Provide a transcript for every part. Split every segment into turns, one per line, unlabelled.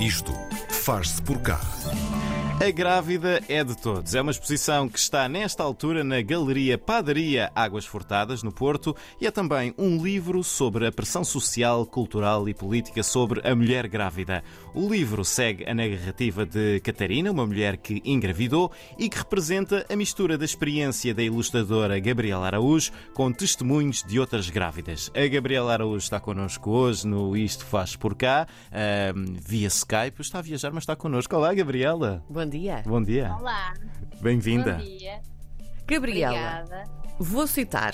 Isto faz-se por cá.
A Grávida é de todos. É uma exposição que está nesta altura na Galeria Padaria Águas Furtadas, no Porto, e é também um livro sobre a pressão social, cultural e política sobre a mulher grávida. O livro segue a narrativa de Catarina, uma mulher que engravidou e que representa a mistura da experiência da ilustradora Gabriela Araújo com testemunhos de outras grávidas. A Gabriela Araújo está connosco hoje no Isto Faz Por Cá, via Skype. Está a viajar, mas está connosco. Olá, Gabriela.
Dia.
Bom dia.
Olá,
Bem-vinda.
bom dia.
Gabriela,
Obrigada.
vou citar.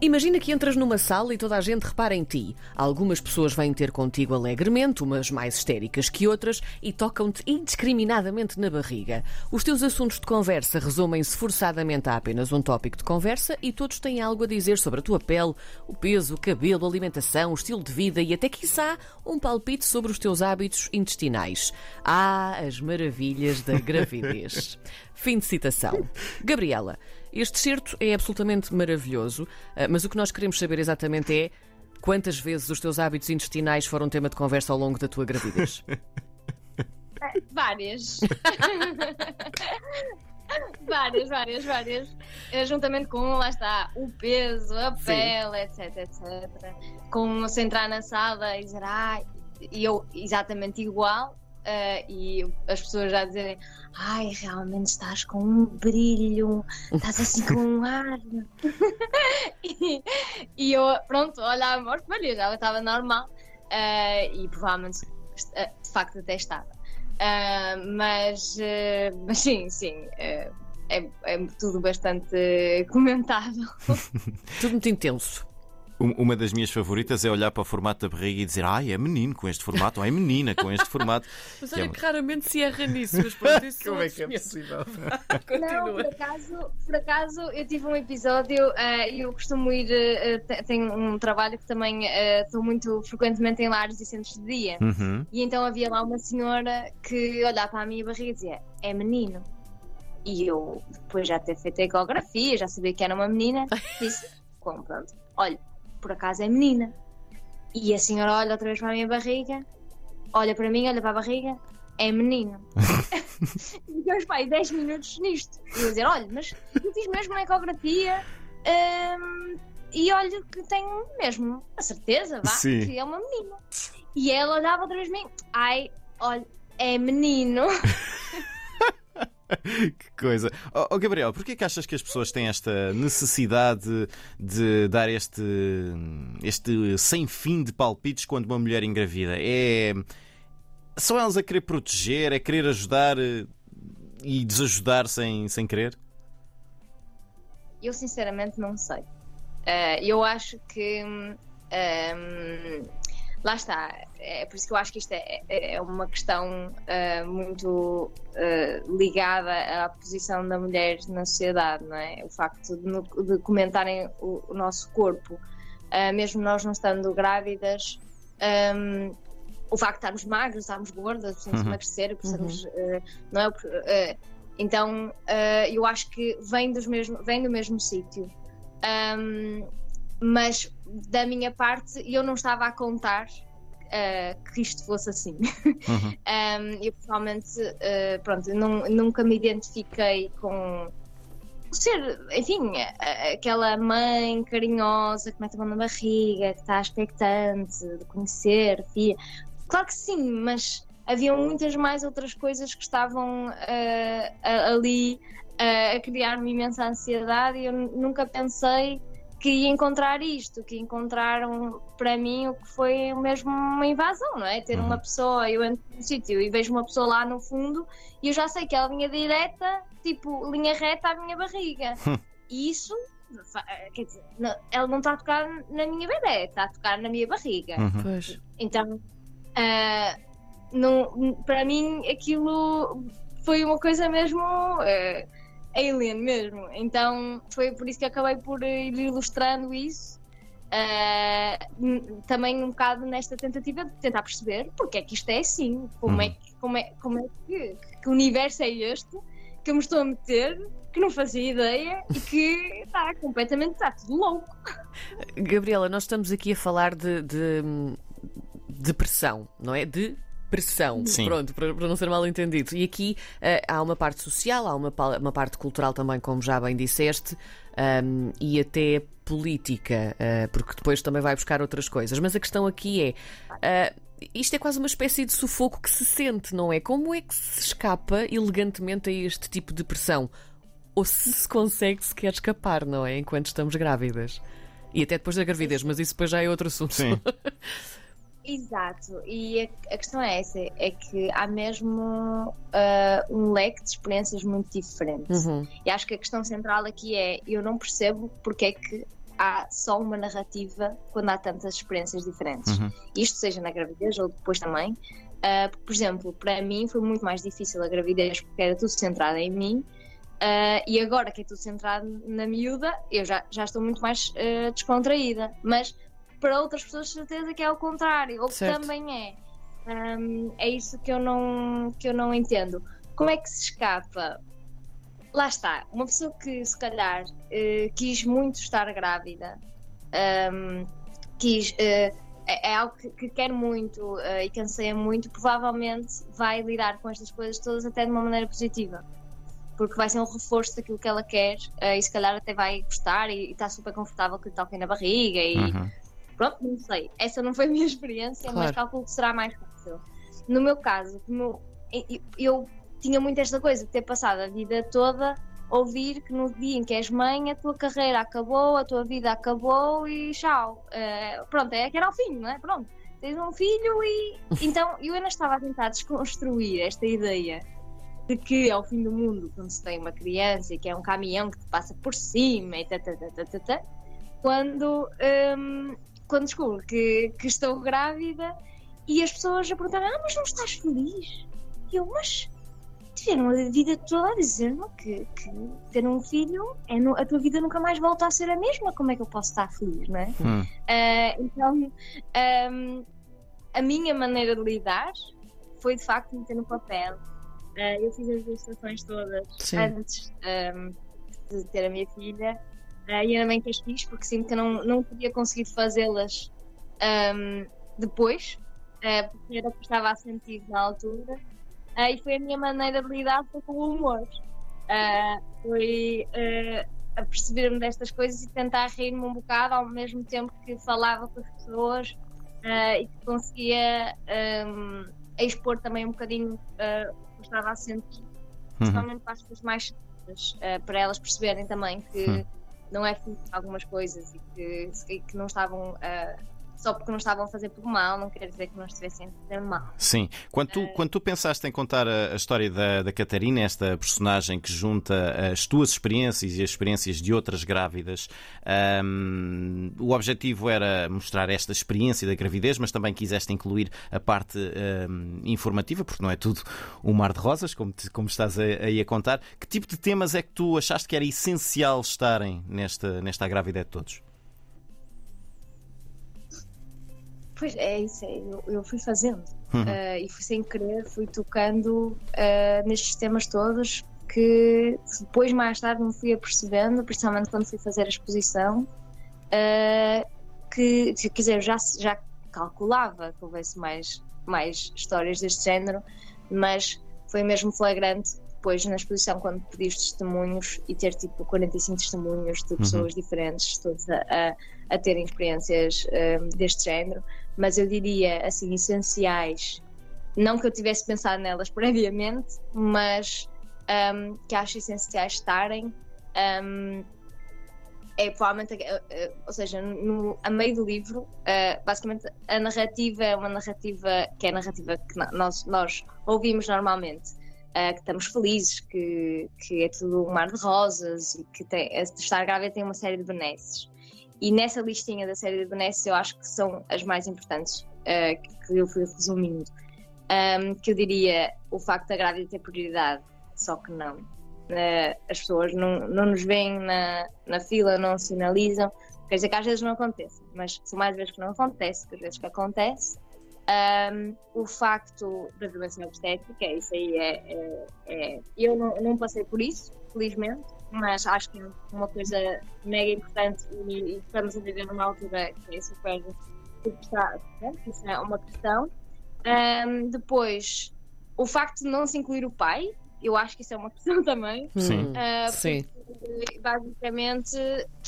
Imagina que entras numa sala e toda a gente repara em ti. Algumas pessoas vêm ter contigo alegremente, umas mais histéricas que outras, e tocam-te indiscriminadamente na barriga. Os teus assuntos de conversa resumem-se forçadamente a apenas um tópico de conversa e todos têm algo a dizer sobre a tua pele, o peso, o cabelo, a alimentação, o estilo de vida e até, quiçá, um palpite sobre os teus hábitos intestinais. Ah, as maravilhas da gravidez. Fim de citação. Gabriela, este certo é absolutamente maravilhoso, ah, mas o que nós queremos saber exatamente é quantas vezes os teus hábitos intestinais foram tema de conversa ao longo da tua gravidez.
Várias. várias, várias, várias. Eh, Juntamente com, lá está, o peso, a
Sim.
pele, etc, etc. Com se entrar na sala e dizer, ai, e eu exatamente igual. Eh, e as pessoas já dizerem, ai, realmente estás com um brilho, estás assim com um ar. e, e eu, pronto, olhava ao espelho, já estava normal. eh, e provavelmente, eh, de facto, até estava. Ah, mas, mas sim, sim. é, é tudo bastante comentável.
Tudo muito intenso.
Um- Uma das minhas favoritas é olhar para o formato da barriga e dizer ai, é menino com este formato, ou é menina com este formato.
Mas
Que é
olha
uma-
que raramente se erra nisso, mas pronto, isso
Como é que é possível?
500.
Não, por acaso, por acaso eu tive um episódio e eu costumo ir. te- tenho um trabalho que também eh, estou muito frequentemente em lares e centros de dia.
Uhum.
E então havia lá uma senhora que olhava para a minha barriga e dizia: É menino. E eu, depois já ter feito a ecografia, já sabia que era uma menina, disse: Como, pronto, olha, por acaso é menina. E a senhora olha outra vez para a minha barriga, olha para mim, olha para a barriga, é menino. e depois, pai, 10 minutos nisto. E eu dizer: Olha, mas eu fiz mesmo a ecografia. hum, e olha que tenho mesmo a certeza, vá,
Sim.
que é uma menina. E ela olhava outra vez para mim, ai, olha, é menino.
Que coisa. Oh, oh, Gabriel, porquê que achas que as pessoas têm esta necessidade de dar este, este sem fim de palpites quando uma mulher engravida? É. São elas a querer proteger, a querer ajudar eh, e desajudar sem, sem querer?
Eu sinceramente não sei. Eh, eu acho que hum, hum, lá está. É por isso que eu acho que isto é, é uma questão eh, muito eh, ligada à posição da mulher na sociedade, não é? O facto de, de comentarem o, o nosso corpo, eh, mesmo nós não estando grávidas. hum, o facto de estarmos magros, estarmos gordas, precisamos
Uhum.
emagrecer, precisamos, eh, não é? Então, eu acho que vem, dos mesmo, vem do mesmo sítio. Ahm, mas da minha parte, eu não estava a contar eh, que isto fosse assim.
Uhum.
Ahm, eu pessoalmente, eh, pronto, não- nunca me identifiquei com ser, enfim, aquela mãe carinhosa que mete a mão na barriga, que está expectante de conhecer, filha. Claro que sim, mas haviam muitas mais outras coisas que estavam a- ali eh, a criar-me imensa ansiedade e eu nunca pensei que ia encontrar isto, que encontraram para mim o que foi mesmo uma invasão, não é? Ter
Uhum.
uma pessoa, eu entro num sítio e vejo uma pessoa lá no fundo e eu já sei que ela vinha direta, tipo, linha reta à minha barriga. e isso, quer dizer, não- ela não está a tocar na minha bebê, está a tocar na minha barriga.
Uhum.
Pois.
Então, ah, não, para mim, aquilo foi uma coisa mesmo ah, alien mesmo. Então, foi por isso que acabei por ir ilustrando isso. N- também um bocado nesta tentativa de tentar perceber porque é que isto é assim, como, é, que, como, é, como é que, que universo é este que eu me estou a meter, que não fazia ideia e que está completamente, está tudo louco.
Gabriela, nós estamos aqui a falar de, de, de pressão, não é? De pressão,
Sim.
pronto, para, para não ser mal entendido. E aqui eh, há uma parte social, há uma, uma parte cultural também, como já bem disseste, ahm, e até política, eh, porque depois também vai buscar outras coisas. Mas a questão aqui é. ah, isto é quase uma espécie de sufoco que se sente, não é? Como é que se escapa elegantemente a este tipo de pressão? Ou se se consegue sequer escapar, não é? Enquanto estamos grávidas. E até depois da gravidez, mas isso depois já é outro assunto.
Sim.
Exato, e a, a questão é essa: é que há mesmo ah, um leque de experiências muito diferentes.
Uhum.
E acho que a questão central aqui é: eu não percebo porque é que há só uma narrativa quando há tantas experiências diferentes.
Uhum.
Isto seja na gravidez ou depois também. Ah, por exemplo, para mim foi muito mais difícil a gravidez porque era tudo centrado em mim. ah, e agora que é tudo centrado na miúda, eu já, já estou muito mais ah, descontraída. Mas para outras pessoas, certeza que é o contrário, ou que também é. Ahm, é isso que eu, não, que eu não entendo. Como é que se escapa? Lá está, uma pessoa que se calhar eh, quis muito estar grávida, ahm, quis, eh, é, algo que, que quer muito eh, e que anseia muito, provavelmente vai lidar com estas coisas todas até de uma maneira positiva. Porque vai ser um reforço daquilo que ela quer eh, e se calhar até vai gostar e está super confortável que lhe toquem na barriga e,
Uhum.
Pronto, não sei. Essa não foi a minha experiência,
Claro.
mas calculo que será mais fácil. No meu caso, como eu, eu- tinha muito esta coisa de ter passado a vida toda ouvir que no dia em que és mãe a tua carreira acabou, a tua vida acabou e tchau. Eh, pronto, é que era o fim, não é? Pronto, tens um filho e. Então eu ainda estava a tentar desconstruir esta ideia de que é o fim do mundo quando se tem uma criança e que é um caminhão que te passa por cima e tá, tá, tá, quando, hum, quando descubro que, que estou grávida e as pessoas a perguntar ah, mas não estás feliz? E eu, mas tiveram a vida toda a dizer-me que, que ter um filho, é nu- a tua vida nunca mais volta a ser a mesma, como é que eu posso estar feliz, não é?
Hum.
Ah, então, ahm, a minha maneira de lidar foi de facto meter no papel. Ah, eu fiz as ilustrações todas
Sim.
antes ahm, de ter a minha filha ah, e ainda bem que as fiz porque sinto que eu não, não teria conseguido fazê-las ahm, depois, ah, porque era o que estava a sentir na altura. Ah, e foi a minha maneira de lidar foi com o humor. Foi a perceber-me destas coisas e tentar rir-me um bocado ao mesmo tempo que falava com as pessoas ah, e que conseguia ahm, expor também um bocadinho ah, o que eu estava a sentir,
Uhum.
principalmente para as pessoas mais chatas, ah, para elas perceberem também que
Hum.
Não é fim algumas coisas e que, e que não estavam ah, só porque não estavam a fazer por mal, não quer dizer que não estivessem a fazer mal.
Sim. Quando tu, quando tu pensaste em contar a, a história da, da Catarina, esta personagem que junta as tuas experiências e as experiências de outras grávidas, ahm, o objetivo era mostrar esta experiência da gravidez, mas também quiseste incluir a parte ahm, informativa, porque não é tudo um mar de rosas, como, te- como estás a- aí a contar. Que tipo de temas é que tu achaste que era essencial estarem nesta, nesta A Grávida de Todos?
Pois é, isso é, eu, eu fui fazendo
Uhum.
eh, e fui sem querer, fui tocando eh, nestes temas todos que depois, mais tarde, me fui apercebendo, principalmente quando fui fazer a exposição, eh, que, quer dizer, eu já, já calculava que houvesse mais, mais histórias deste género, mas foi mesmo flagrante depois na exposição quando pedi os testemunhos e ter tipo 45 testemunhos de pessoas diferentes, todos a, a, a terem experiências eh, deste género, mas eu diria assim, essenciais, não que eu tivesse pensado nelas previamente, mas um, que acho essenciais estarem. um, é provavelmente, eh, eh, ou seja, no, a meio do livro, eh, basicamente a narrativa é uma narrativa que é a narrativa que nós, nós ouvimos normalmente, eh, que estamos felizes, que, que é tudo um mar de rosas e que tem, estar grávida tem uma série de benesses. E nessa listinha da série de benesses eu acho que são as mais importantes eh, que eu fui resumindo. Um, que eu diria o facto da grávida ter prioridade, só que não. Eh, as pessoas não, não nos veem na, na fila, não sinalizam. Quer dizer que às vezes não acontece, mas são mais vezes que não acontece que às vezes que acontece. Um, o facto da violência obstétrica, isso aí é. é- é- eu não, não passei por isso, felizmente, mas acho que é uma coisa mega importante e, e estamos a viver numa altura que é super. está, né, isso é uma questão. Um, depois, o facto de não se incluir o pai, eu acho que isso é uma questão também.
Sim.
Uh,
Sim.
porque, basicamente,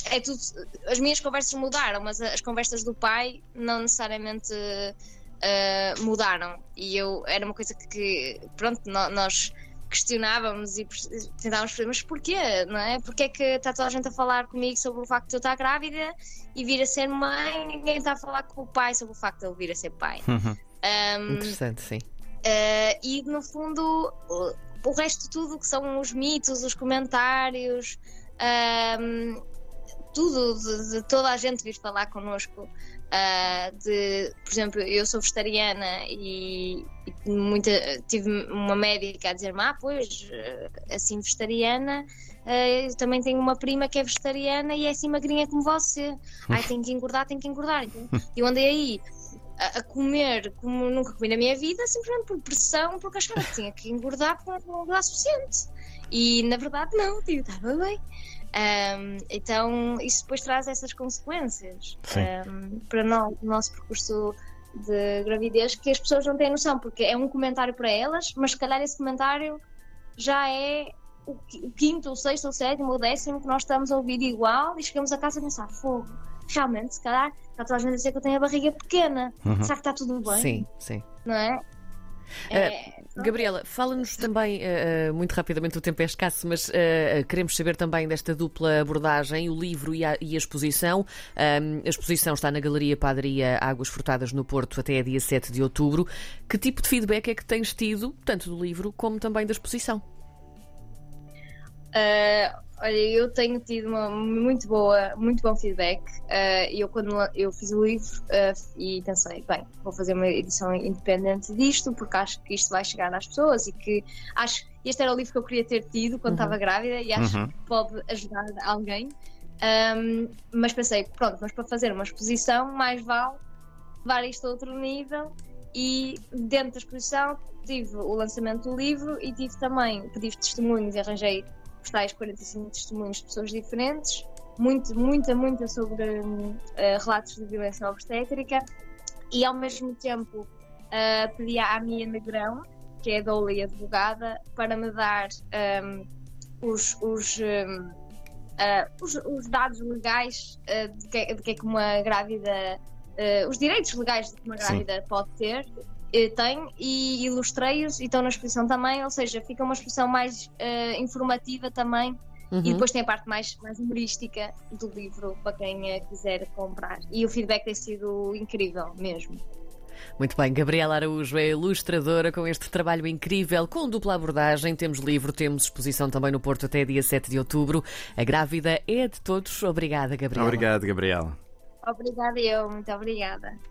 é tudo. As minhas conversas mudaram, mas as conversas do pai não necessariamente uh, mudaram. E eu era uma coisa que, que, pronto, no- nós questionávamos e tentávamos perceber, mas porquê, não é? Porquê é que está toda a gente a falar comigo sobre o facto de eu estar grávida e vir a ser mãe, ninguém está a falar com o pai sobre o facto de ele vir a ser pai.
Uhum.
Um,
Interessante, sim.
Uh, e no fundo, o, o resto de tudo que são os mitos, os comentários, um, tudo de, de toda a gente vir falar connosco. Uh, de, por exemplo, eu sou vegetariana e, e muita, tive uma médica a dizer-me: Ah, pois, uh, assim, vegetariana. uh, eu também tenho uma prima que é vegetariana e é assim magrinha como você. Ai, tem que engordar, tem que engordar. Então, eu andei aí a, a comer como nunca comi na minha vida, simplesmente por pressão, porque achava que tinha que engordar tinha engordar suficiente. E na verdade, não, tipo, estava bem. Ahm, então, isso depois traz essas consequências ahm, para nós, o nosso percurso de gravidez, que as pessoas não têm noção, porque é um comentário para elas, mas se calhar esse comentário já é o qui- o quinto, o sexto, o sétimo, o décimo que nós estamos a ouvir igual e chegamos a casa a pensar, fogo, realmente, se calhar está toda a gente a dizer que eu tenho a barriga pequena.
Uhum.
Será que está tudo bem?
Sim, sim.
Não é? É,
Gabriela, fala-nos também, eh, muito rapidamente, o tempo é escasso, mas eh, queremos saber também desta dupla abordagem, o livro e a, e a exposição. A exposição está na Galeria Padaria Águas Furtadas no Porto até dia 7 de outubro. Que tipo de feedback é que tens tido, tanto do livro como também da exposição?
Ah, olha, eu tenho tido uma muito boa, muito bom feedback. Ah, eu quando eu fiz o livro ah, e pensei, bem, vou fazer uma edição independente disto porque acho que isto vai chegar às pessoas e que acho este era o livro que eu queria ter tido quando
Uhum.
estava grávida e acho
Uhum.
que pode ajudar alguém. Ahm, mas pensei, pronto, mas para fazer uma exposição mais vale levar isto a outro nível e dentro da exposição tive o lançamento do livro e tive também, pedi testemunhos e arranjei os tais 45 testemunhos de pessoas diferentes, muito, muita, muita sobre eh, relatos de violência obstétrica e ao mesmo tempo eh, pedi à Mia Negrão, que é doula e advogada, para me dar hum, os, os, hum, eh, os, os dados legais de, que, de que é que uma grávida, os direitos legais de que uma
Sim.
grávida pode ter eh, tem e ilustrei-os e estão na exposição também, ou seja, fica uma exposição mais eh, informativa também
Uhum.
e depois tem a parte mais, mais humorística do livro para quem eh, quiser comprar. E o feedback tem sido incrível mesmo.
Muito bem, Gabriela Araújo é ilustradora com este trabalho incrível, com dupla abordagem. Temos livro, temos exposição também no Porto até dia 7 de outubro. A grávida é de todos. Obrigada, Gabriela.
Obrigado, Gabriela.
Obrigada eu, muito obrigada.